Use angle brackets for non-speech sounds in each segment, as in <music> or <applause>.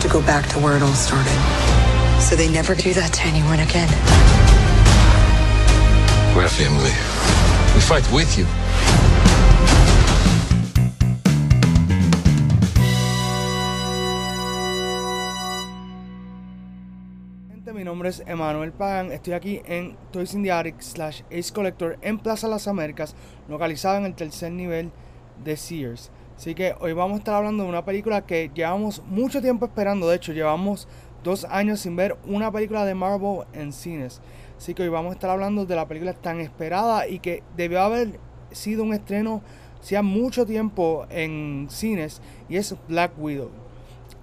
to go back to where it all started. So they never do that to anyone again. We're family. We fight with you. Mi nombre es Emanuel Pagan, estoy aquí en Toys in the Attic slash Ace Collector en Plaza Las Américas, localizada en el tercer nivel de Sears. Así que hoy vamos a estar hablando de una película que llevamos mucho tiempo esperando, de hecho llevamos dos años sin ver una película de Marvel en cines. Así que hoy vamos a estar hablando de la película tan esperada y que debió haber sido un estreno hacía mucho tiempo en cines y es Black Widow.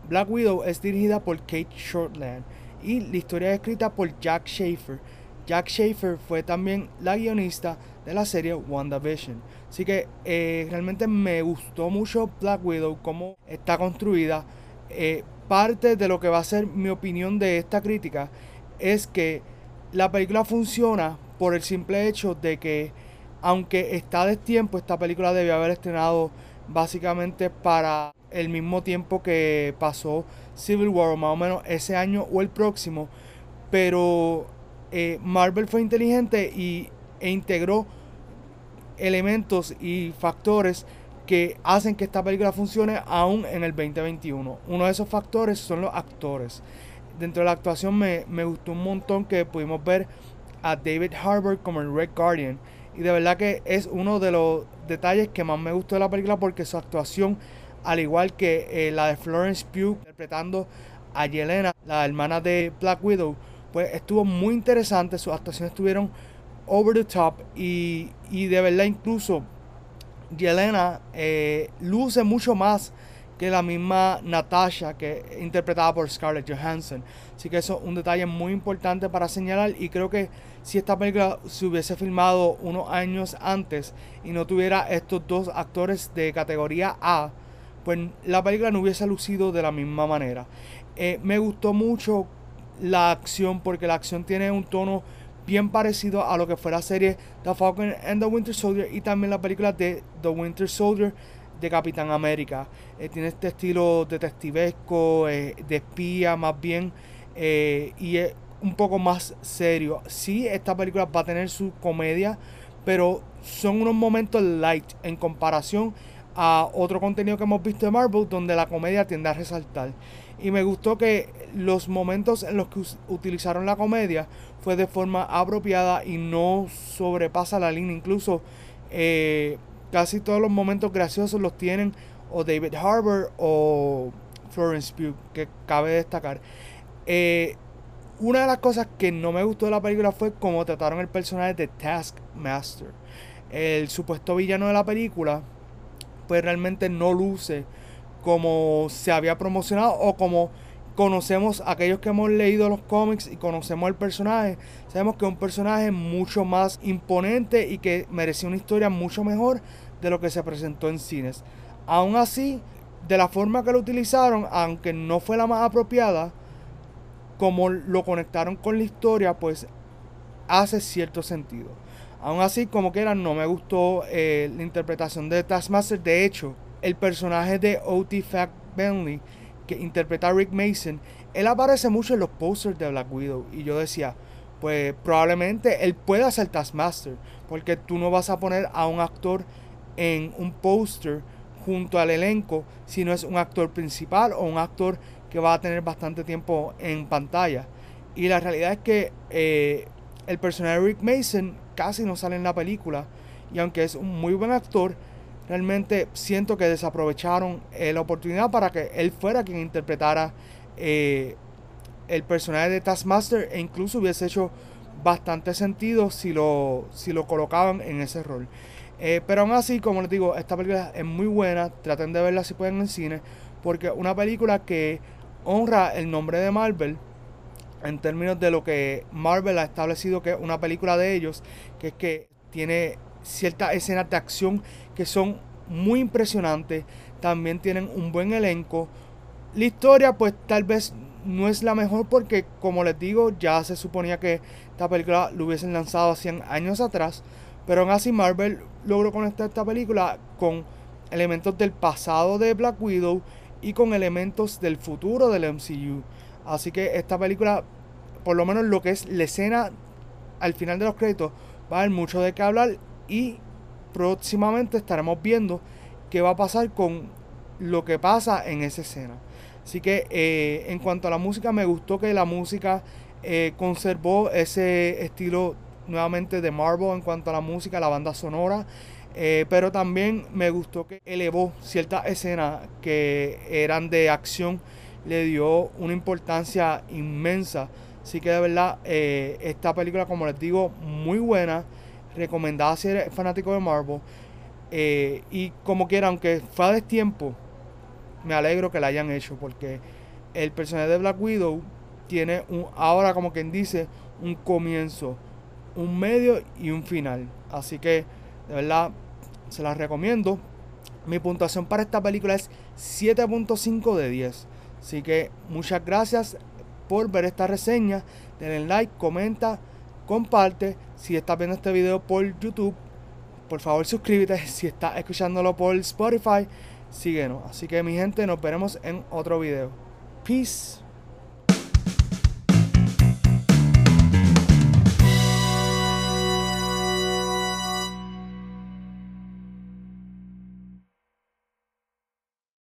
Black Widow es dirigida por Kate Shortland y la historia es escrita por Jack Schaefer. Jack Schaefer fue también la guionista de la serie WandaVision. Así que eh, realmente me gustó mucho Black Widow, cómo está construida. Eh, parte de lo que va a ser mi opinión de esta crítica es que la película funciona por el simple hecho de que, aunque está de tiempo, esta película debió haber estrenado básicamente para el mismo tiempo que pasó Civil War, más o menos ese año o el próximo. Pero eh, Marvel fue inteligente y, e integró elementos y factores que hacen que esta película funcione aún en el 2021. Uno de esos factores son los actores. Dentro de la actuación me, gustó un montón que pudimos ver a David Harbour como el Red Guardian. Y de verdad que es uno de los detalles que más me gustó de la película porque su actuación, al igual que eh, la de Florence Pugh interpretando a Yelena, la hermana de Black Widow, pues estuvo muy interesante. Sus actuaciones estuvieron over the top y, y de verdad incluso Yelena eh, luce mucho más que la misma Natasha que interpretada por Scarlett Johansson. Así que eso es un detalle muy importante para señalar y creo que si esta película se hubiese filmado unos años antes y no tuviera estos dos actores de categoría A, pues la película no hubiese lucido de la misma manera. Eh, me gustó mucho la acción porque la acción tiene un tono bien parecido a lo que fue la serie The Falcon and the Winter Soldier y también la película de The Winter Soldier de Capitán América. Eh, tiene este estilo detectivesco, eh, de espía más bien, eh, y es un poco más serio. Sí, esta película va a tener su comedia, pero son unos momentos light en comparación a otro contenido que hemos visto de Marvel, donde la comedia tiende a resaltar. Y me gustó que los momentos en los que utilizaron la comedia fue de forma apropiada y no sobrepasa la línea. Incluso eh, casi todos los momentos graciosos los tienen o David Harbour o Florence Pugh, que cabe destacar. Eh, una de las cosas que no me gustó de la película fue cómo trataron el personaje de Taskmaster. El supuesto villano de la película, pues realmente no luce como se había promocionado o como conocemos aquellos que hemos leído los cómics y conocemos el personaje, sabemos que es un personaje mucho más imponente y que merecía una historia mucho mejor de lo que se presentó en cines. Aún así, de la forma que lo utilizaron, aunque no fue la más apropiada, como lo conectaron con la historia, pues hace cierto sentido. Aún así, como que era, no me gustó eh, la interpretación de Taskmaster. De hecho, el personaje de O.T. Fack Bentley, que interpreta a Rick Mason, él aparece mucho en los posters de Black Widow. Y yo decía, pues probablemente él pueda ser Taskmaster, porque tú no vas a poner a un actor en un póster junto al elenco si no es un actor principal o un actor que va a tener bastante tiempo en pantalla. Y la realidad es que eh, el personaje de Rick Mason casi no sale en la película. Y aunque es un muy buen actor, realmente siento que desaprovecharon eh, la oportunidad para que él fuera quien interpretara eh, el personaje de Taskmaster e incluso hubiese hecho bastante sentido si lo, si lo colocaban en ese rol. Eh, pero aún así, como les digo, esta película es muy buena. Traten de verla si pueden en cine. Porque una película que honra el nombre de Marvel. En términos de lo que Marvel ha establecido que es una película de ellos. Que es que tiene ciertas escenas de acción que son muy impresionantes. También tienen un buen elenco. La historia pues tal vez no es la mejor porque como les digo ya se suponía que esta película lo hubiesen lanzado 100 años atrás. Pero aún así Marvel logró conectar esta película con elementos del pasado de Black Widow y con elementos del futuro del MCU. Así que esta película, por lo menos lo que es la escena al final de los créditos, va a haber mucho de qué hablar y próximamente estaremos viendo qué va a pasar con lo que pasa en esa escena. Así que eh, en cuanto a la música, me gustó que la música eh, conservó ese estilo nuevamente de Marvel en cuanto a la música, la banda sonora. Eh, pero también me gustó que elevó ciertas escenas que eran de acción, le dio una importancia inmensa. Así que de verdad, esta película, como les digo, muy buena, recomendada si eres fanático de Marvel. y como quiera, aunque fue a destiempo, me alegro que la hayan hecho porque el personaje de Black Widow tiene un, ahora como quien dice, un comienzo, un medio y un final. Así que de verdad se las recomiendo. Mi puntuación para esta película es 7.5 de 10. Así que muchas gracias por ver esta reseña. Denle like, comenta, comparte. Si estás viendo este video por YouTube, por favor suscríbete. <laughs> Si estás escuchándolo por Spotify, síguenos. Así que mi gente, nos veremos en otro video. Peace.